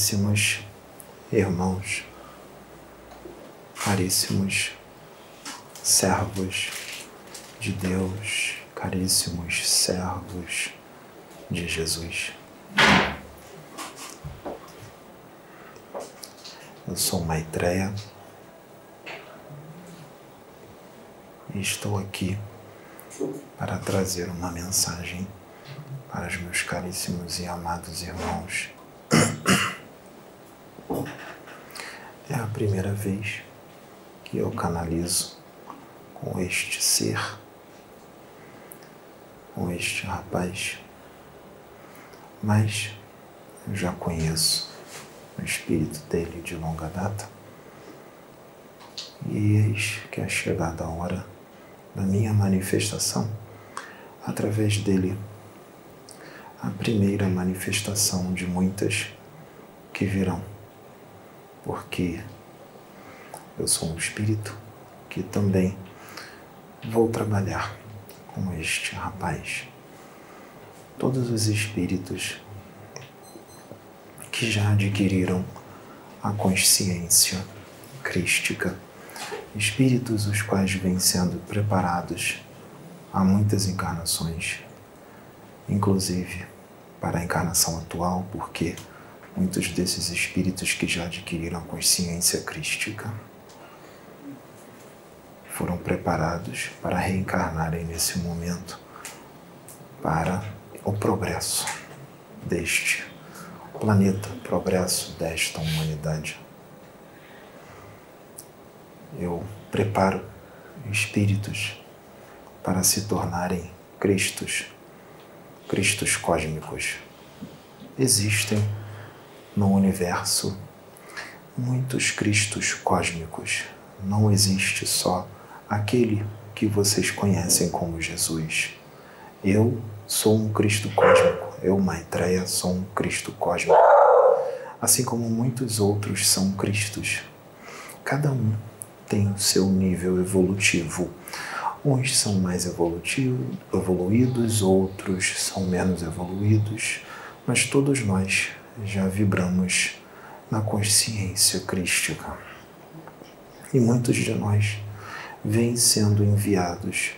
caríssimos irmãos, caríssimos servos de Deus, caríssimos servos de Jesus. Eu sou Maitreya e estou aqui para trazer uma mensagem para os meus caríssimos e amados irmãos. É a primeira vez que eu canalizo com este ser, com este rapaz, mas eu já conheço o espírito dele de longa data. E eis que é chegada a hora da minha manifestação. Através dele, a primeira manifestação de muitas que virão, porque eu sou um espírito que também vou trabalhar com este rapaz. Todos os espíritos que já adquiriram a consciência crística, espíritos os quais vêm sendo preparados há muitas encarnações, inclusive para a encarnação atual, porque muitos desses espíritos que já adquiriram consciência crística foram preparados para reencarnarem nesse momento para o progresso deste planeta, progresso desta humanidade. Eu preparo espíritos para se tornarem Cristos, Cristos cósmicos. Existem no universo muitos Cristos cósmicos. Não existe só aquele que vocês conhecem como Jesus. Eu sou um Cristo cósmico eu, Maitreya, sou um Cristo cósmico, assim como muitos outros são Cristos. Cada um tem o seu nível evolutivo. Uns são mais evoluídos, outros são menos evoluídos, mas todos nós já vibramos na consciência crística. E muitos de nós vêm sendo enviados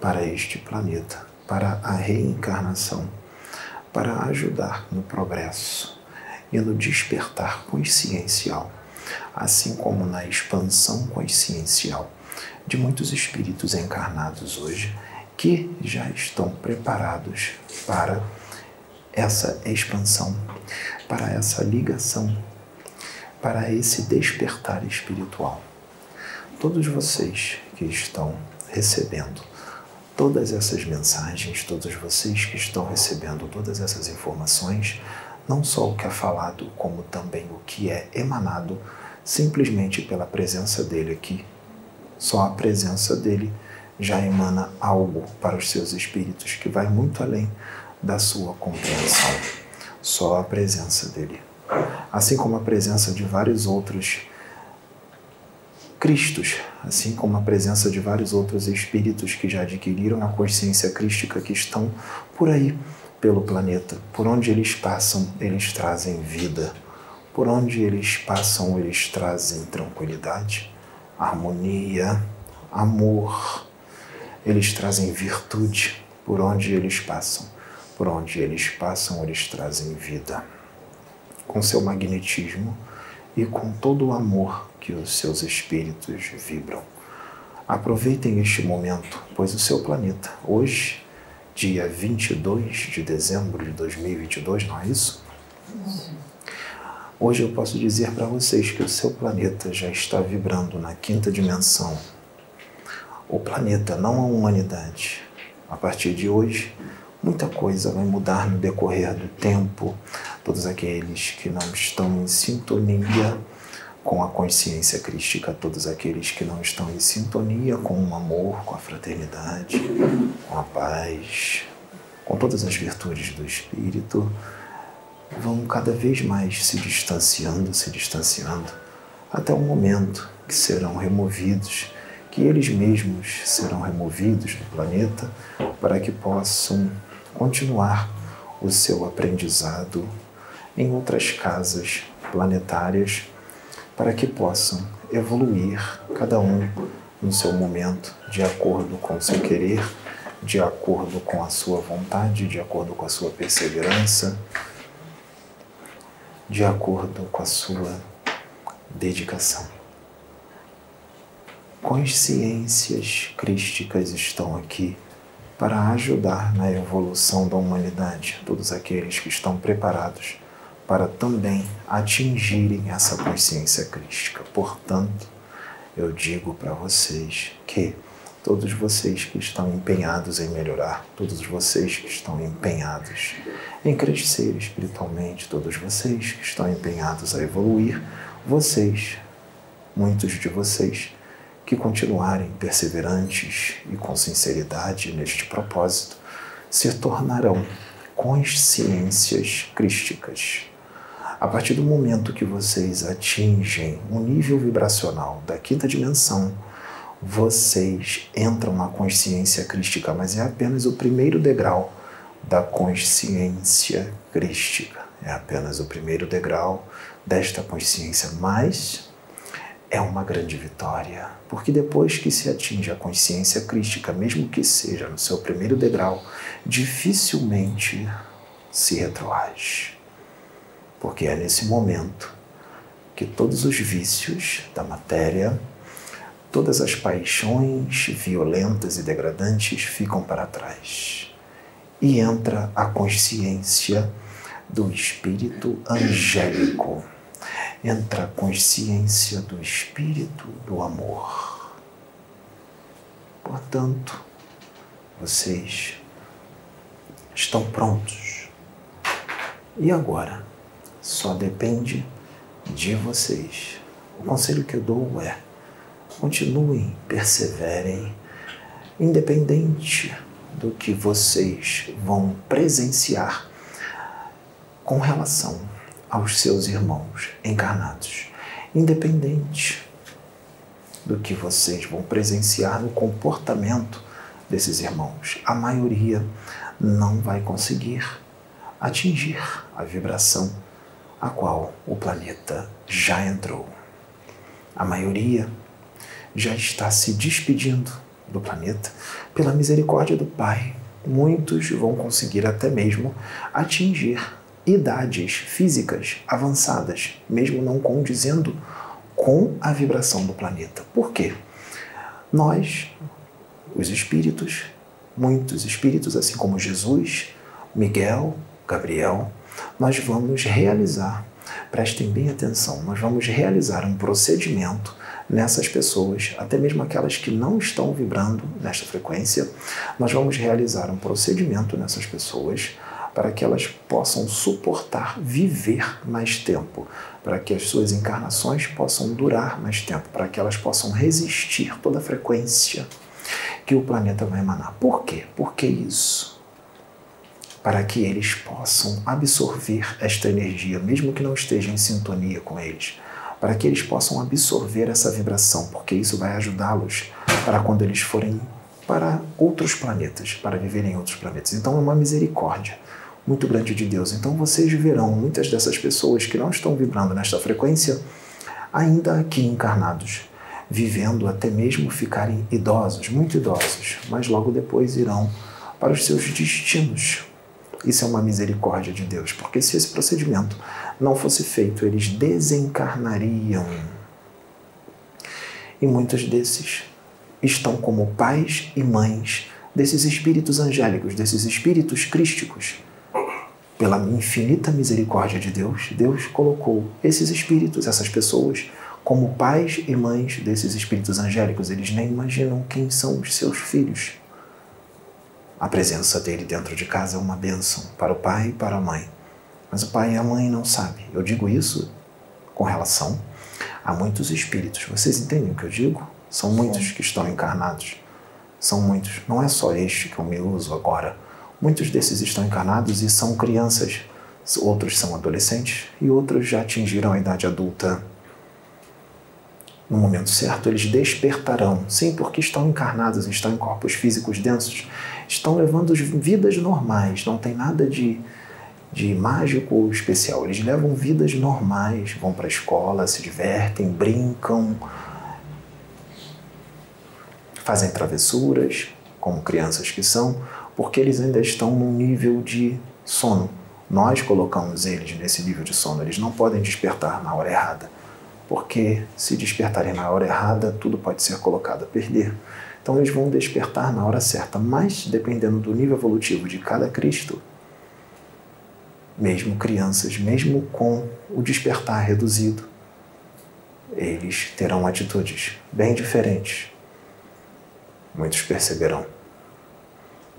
para este planeta, para a reencarnação para ajudar no progresso e no despertar consciencial, assim como na expansão consciencial de muitos espíritos encarnados hoje que já estão preparados para essa expansão, para essa ligação, para esse despertar espiritual. Todos vocês que estão recebendo todas essas mensagens, todos vocês que estão recebendo todas essas informações, não só o que é falado, como também o que é emanado, simplesmente pela presença dele aqui. Só a presença dele já emana algo para os seus espíritos que vai muito além da sua compreensão. Só a presença dele. Assim como a presença de vários outros Cristos, assim como a presença de vários outros espíritos que já adquiriram a consciência crística que estão por aí pelo planeta. Por onde eles passam, eles trazem vida. Por onde eles passam, eles trazem tranquilidade, harmonia, amor. Eles trazem virtude por onde eles passam. Por onde eles passam, eles trazem vida. Com seu magnetismo e com todo o amor que os seus espíritos vibram. Aproveitem este momento, pois o seu planeta, hoje, dia 22 de dezembro de 2022, não é isso? Hoje eu posso dizer para vocês que o seu planeta já está vibrando na quinta dimensão. O planeta, não a humanidade. A partir de hoje, muita coisa vai mudar no decorrer do tempo. Todos aqueles que não estão em sintonia com a consciência crística, todos aqueles que não estão em sintonia com o amor, com a fraternidade, com a paz, com todas as virtudes do Espírito, vão cada vez mais se distanciando, se distanciando, até o momento que serão removidos, que eles mesmos serão removidos do planeta para que possam continuar o seu aprendizado em outras casas planetárias para que possam evoluir, cada um no seu momento, de acordo com o seu querer, de acordo com a sua vontade, de acordo com a sua perseverança, de acordo com a sua dedicação. Consciências crísticas estão aqui para ajudar na evolução da humanidade, todos aqueles que estão preparados para também atingirem essa consciência crística. Portanto, eu digo para vocês que todos vocês que estão empenhados em melhorar, todos vocês que estão empenhados em crescer espiritualmente, todos vocês que estão empenhados a evoluir, vocês, muitos de vocês, que continuarem perseverantes e com sinceridade neste propósito, se tornarão consciências crísticas a partir do momento que vocês atingem um nível vibracional da quinta dimensão, vocês entram na consciência crística, mas é apenas o primeiro degrau da consciência crística. É apenas o primeiro degrau desta consciência, mas é uma grande vitória, porque depois que se atinge a consciência crística, mesmo que seja no seu primeiro degrau, dificilmente se retroage. Porque é nesse momento que todos os vícios da matéria, todas as paixões violentas e degradantes ficam para trás. E entra a consciência do espírito angélico, entra a consciência do espírito do amor. Portanto, vocês estão prontos. E agora? só depende de vocês. O conselho que eu dou é: continuem, perseverem, independente do que vocês vão presenciar com relação aos seus irmãos encarnados, independente do que vocês vão presenciar no comportamento desses irmãos. A maioria não vai conseguir atingir a vibração a qual o planeta já entrou. A maioria já está se despedindo do planeta pela misericórdia do Pai. Muitos vão conseguir até mesmo atingir idades físicas avançadas, mesmo não condizendo com a vibração do planeta. Por quê? Nós, os espíritos, muitos espíritos, assim como Jesus, Miguel, Gabriel, nós vamos realizar, prestem bem atenção, nós vamos realizar um procedimento nessas pessoas, até mesmo aquelas que não estão vibrando nesta frequência, nós vamos realizar um procedimento nessas pessoas para que elas possam suportar viver mais tempo, para que as suas encarnações possam durar mais tempo, para que elas possam resistir toda a frequência que o planeta vai emanar. Por quê? Por que isso? para que eles possam absorver esta energia, mesmo que não esteja em sintonia com eles, para que eles possam absorver essa vibração, porque isso vai ajudá-los para quando eles forem para outros planetas, para viver em outros planetas. Então é uma misericórdia muito grande de Deus. Então vocês verão muitas dessas pessoas que não estão vibrando nesta frequência ainda aqui encarnados, vivendo até mesmo ficarem idosos, muito idosos, mas logo depois irão para os seus destinos, isso é uma misericórdia de Deus, porque se esse procedimento não fosse feito, eles desencarnariam. E muitos desses estão como pais e mães desses espíritos angélicos, desses espíritos crísticos. Pela infinita misericórdia de Deus, Deus colocou esses espíritos, essas pessoas, como pais e mães desses espíritos angélicos. Eles nem imaginam quem são os seus filhos. A presença dele dentro de casa é uma bênção para o pai e para a mãe. Mas o pai e a mãe não sabem. Eu digo isso com relação a muitos espíritos. Vocês entendem o que eu digo? São muitos que estão encarnados. São muitos. Não é só este que eu me uso agora. Muitos desses estão encarnados e são crianças. Outros são adolescentes e outros já atingiram a idade adulta. No momento certo, eles despertarão. Sim, porque estão encarnados, estão em corpos físicos densos estão levando vidas normais, não tem nada de de mágico especial. Eles levam vidas normais, vão para a escola, se divertem, brincam, fazem travessuras, como crianças que são, porque eles ainda estão num nível de sono. Nós colocamos eles nesse nível de sono. Eles não podem despertar na hora errada, porque se despertarem na hora errada, tudo pode ser colocado a perder. Então eles vão despertar na hora certa, mas dependendo do nível evolutivo de cada Cristo, mesmo crianças, mesmo com o despertar reduzido, eles terão atitudes bem diferentes. Muitos perceberão.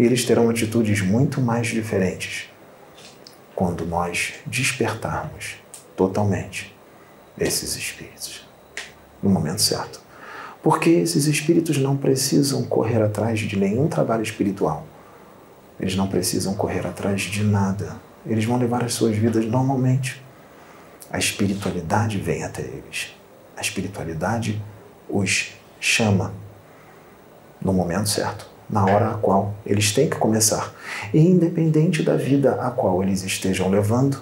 E eles terão atitudes muito mais diferentes quando nós despertarmos totalmente esses espíritos no momento certo. Porque esses espíritos não precisam correr atrás de nenhum trabalho espiritual. Eles não precisam correr atrás de nada eles vão levar as suas vidas normalmente. A espiritualidade vem até eles. A espiritualidade os chama no momento certo, na hora a qual eles têm que começar. E independente da vida a qual eles estejam levando,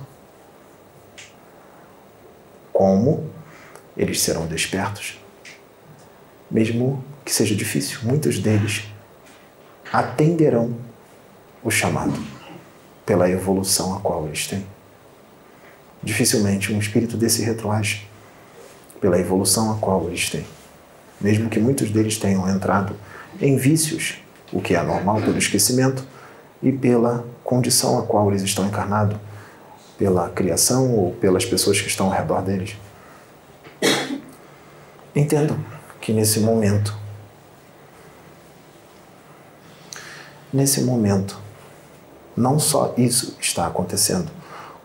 como eles serão despertos, mesmo que seja difícil, muitos deles atenderão o chamado pela evolução a qual eles têm. Dificilmente um espírito desse retroage pela evolução a qual eles têm. Mesmo que muitos deles tenham entrado em vícios, o que é normal pelo esquecimento, e pela condição a qual eles estão encarnados, pela criação ou pelas pessoas que estão ao redor deles. Entendam que nesse momento, nesse momento, não só isso está acontecendo,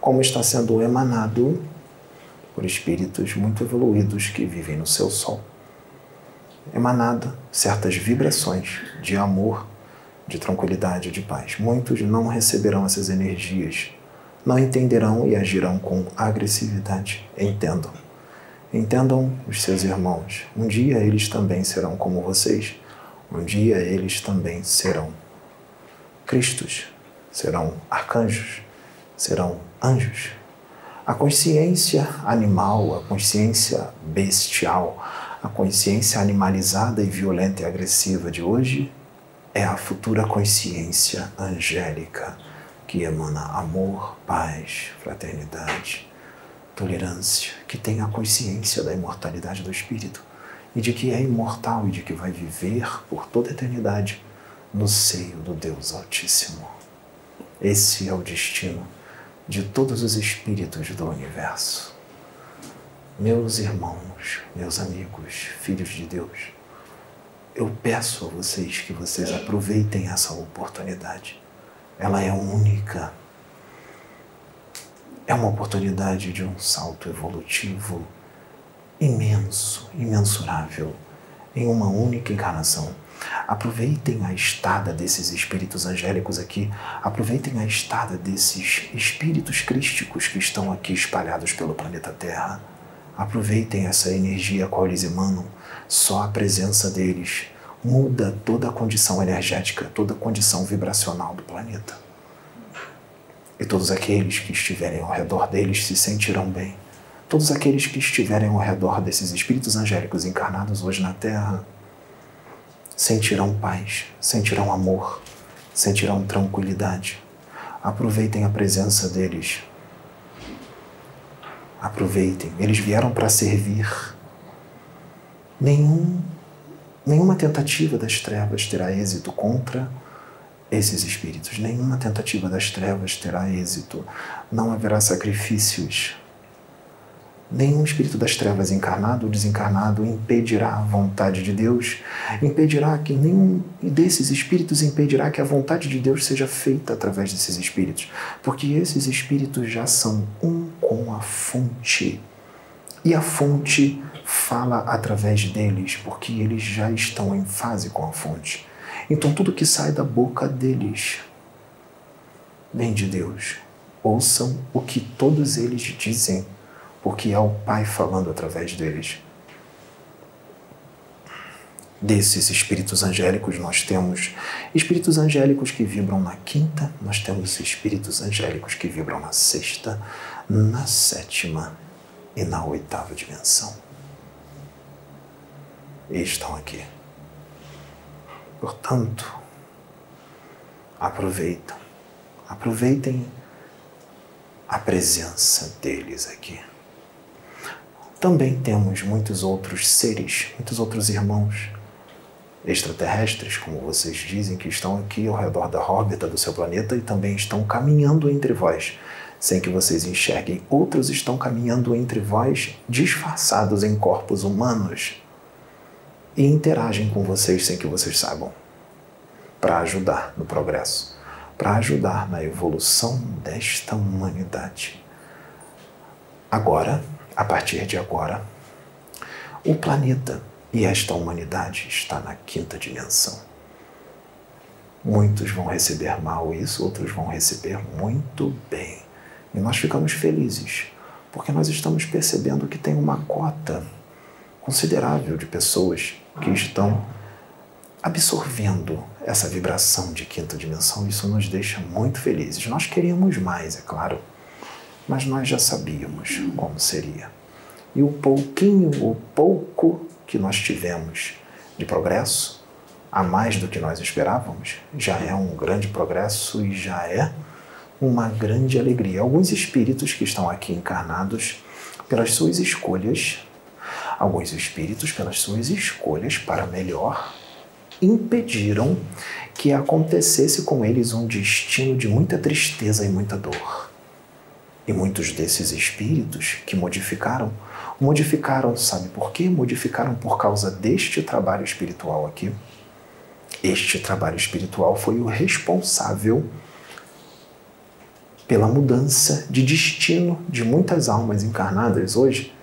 como está sendo emanado por espíritos muito evoluídos que vivem no seu sol. Emanada certas vibrações de amor, de tranquilidade, de paz. Muitos não receberão essas energias, não entenderão e agirão com agressividade. Entendam. Entendam os seus irmãos. Um dia eles também serão como vocês. Um dia eles também serão Cristos serão arcanjos, serão anjos. A consciência animal, a consciência bestial, a consciência animalizada e violenta e agressiva de hoje é a futura consciência angélica que emana amor, paz, fraternidade, tolerância, que tem a consciência da imortalidade do espírito e de que é imortal e de que vai viver por toda a eternidade no seio do Deus Altíssimo. Esse é o destino de todos os espíritos do universo. Meus irmãos, meus amigos, filhos de Deus, eu peço a vocês que vocês aproveitem essa oportunidade. Ela é única. É uma oportunidade de um salto evolutivo imenso, imensurável, em uma única encarnação. Aproveitem a estada desses espíritos angélicos aqui, aproveitem a estada desses espíritos crísticos que estão aqui espalhados pelo planeta Terra. Aproveitem essa energia a qual eles emanam. Só a presença deles muda toda a condição energética, toda a condição vibracional do planeta. E todos aqueles que estiverem ao redor deles se sentirão bem. Todos aqueles que estiverem ao redor desses espíritos angélicos encarnados hoje na Terra sentirão paz, sentirão amor, sentirão tranquilidade. Aproveitem a presença deles. Aproveitem, eles vieram para servir. Nenhum, nenhuma tentativa das trevas terá êxito contra esses espíritos. Nenhuma tentativa das trevas terá êxito. Não haverá sacrifícios Nenhum espírito das trevas encarnado ou desencarnado impedirá a vontade de Deus, impedirá que nenhum desses espíritos impedirá que a vontade de Deus seja feita através desses espíritos, porque esses espíritos já são um com a fonte. E a fonte fala através deles, porque eles já estão em fase com a fonte. Então tudo que sai da boca deles vem de Deus. Ouçam o que todos eles dizem porque é o Pai falando através deles. desses espíritos angélicos, nós temos espíritos angélicos que vibram na quinta, nós temos espíritos angélicos que vibram na sexta, na sétima e na oitava dimensão. E estão aqui. Portanto, aproveitam, aproveitem a presença deles aqui. Também temos muitos outros seres, muitos outros irmãos extraterrestres, como vocês dizem, que estão aqui ao redor da órbita do seu planeta e também estão caminhando entre vós, sem que vocês enxerguem. Outros estão caminhando entre vós, disfarçados em corpos humanos, e interagem com vocês sem que vocês saibam, para ajudar no progresso, para ajudar na evolução desta humanidade. Agora, a partir de agora, o planeta e esta humanidade está na quinta dimensão. Muitos vão receber mal isso, outros vão receber muito bem. E nós ficamos felizes, porque nós estamos percebendo que tem uma cota considerável de pessoas que estão absorvendo essa vibração de quinta dimensão. Isso nos deixa muito felizes. Nós queríamos mais, é claro, mas nós já sabíamos como seria. E o pouquinho, o pouco que nós tivemos de progresso, a mais do que nós esperávamos, já é um grande progresso e já é uma grande alegria. Alguns espíritos que estão aqui encarnados, pelas suas escolhas, alguns espíritos, pelas suas escolhas para melhor, impediram que acontecesse com eles um destino de muita tristeza e muita dor. E muitos desses espíritos que modificaram Modificaram, sabe por quê? Modificaram por causa deste trabalho espiritual aqui. Este trabalho espiritual foi o responsável pela mudança de destino de muitas almas encarnadas hoje.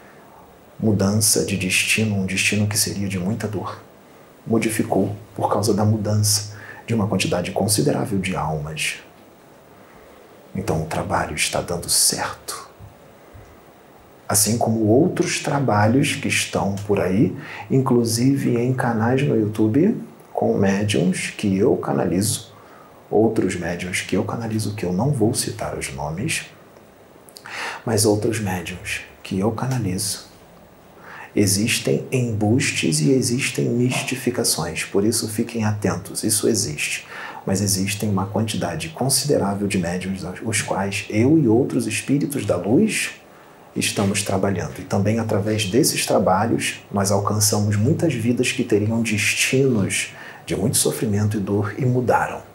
Mudança de destino, um destino que seria de muita dor. Modificou por causa da mudança de uma quantidade considerável de almas. Então o trabalho está dando certo assim como outros trabalhos que estão por aí, inclusive em canais no YouTube com médiums que eu canalizo, outros médiums que eu canalizo que eu não vou citar os nomes, mas outros médiums que eu canalizo. Existem embustes e existem mistificações, por isso fiquem atentos, isso existe. Mas existem uma quantidade considerável de médiums, os quais eu e outros espíritos da luz estamos trabalhando. E também através desses trabalhos nós alcançamos muitas vidas que teriam destinos de muito sofrimento e dor e mudaram.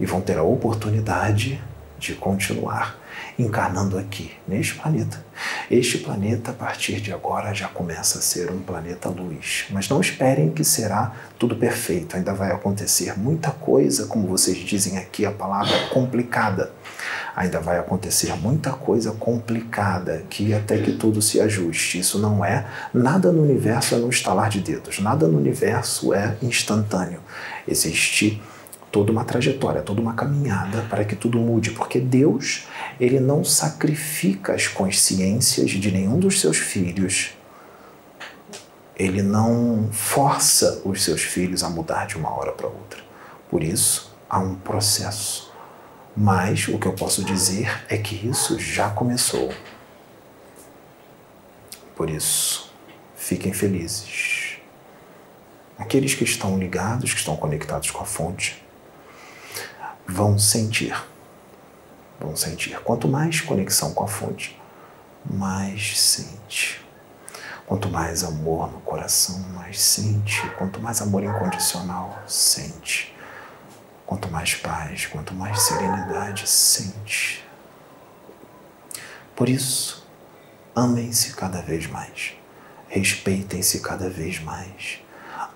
E vão ter a oportunidade de continuar encarnando aqui, neste planeta. Este planeta, a partir de agora, já começa a ser um planeta luz. Mas não esperem que será tudo perfeito, ainda vai acontecer muita coisa, como vocês dizem aqui, a palavra complicada. Ainda vai acontecer muita coisa complicada aqui até que tudo se ajuste. Isso não é nada no universo é no estalar de dedos, nada no universo é instantâneo. Existe toda uma trajetória, toda uma caminhada para que tudo mude, porque Deus, ele não sacrifica as consciências de nenhum dos seus filhos. Ele não força os seus filhos a mudar de uma hora para outra. Por isso, há um processo. Mas o que eu posso dizer é que isso já começou. Por isso, fiquem felizes. Aqueles que estão ligados, que estão conectados com a fonte, vão sentir. Vão sentir. Quanto mais conexão com a fonte, mais sente. Quanto mais amor no coração, mais sente. Quanto mais amor incondicional, sente. Quanto mais paz, quanto mais serenidade, sente. Por isso, amem-se cada vez mais. Respeitem-se cada vez mais.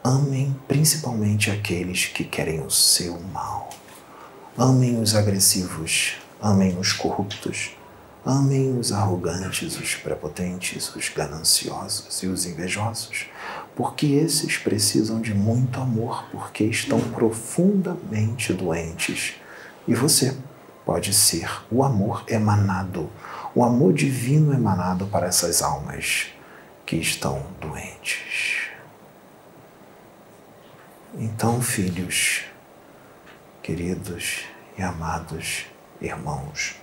Amem principalmente aqueles que querem o seu mal. Amem os agressivos, amem os corruptos, amem os arrogantes, os prepotentes, os gananciosos e os invejosos, porque esses precisam de muito amor, porque estão profundamente doentes. E você pode ser o amor emanado, o amor divino emanado para essas almas que estão doentes. Então, filhos, queridos e amados irmãos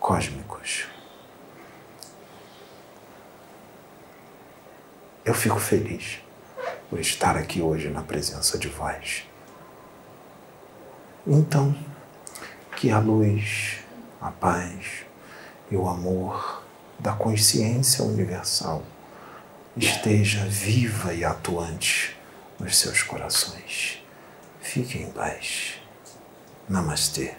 cósmicos, eu fico feliz por estar aqui hoje na presença de vós. Então, que a luz, a paz e o amor da consciência universal esteja viva e atuante nos seus corações. Fiquem em paz. Намасте.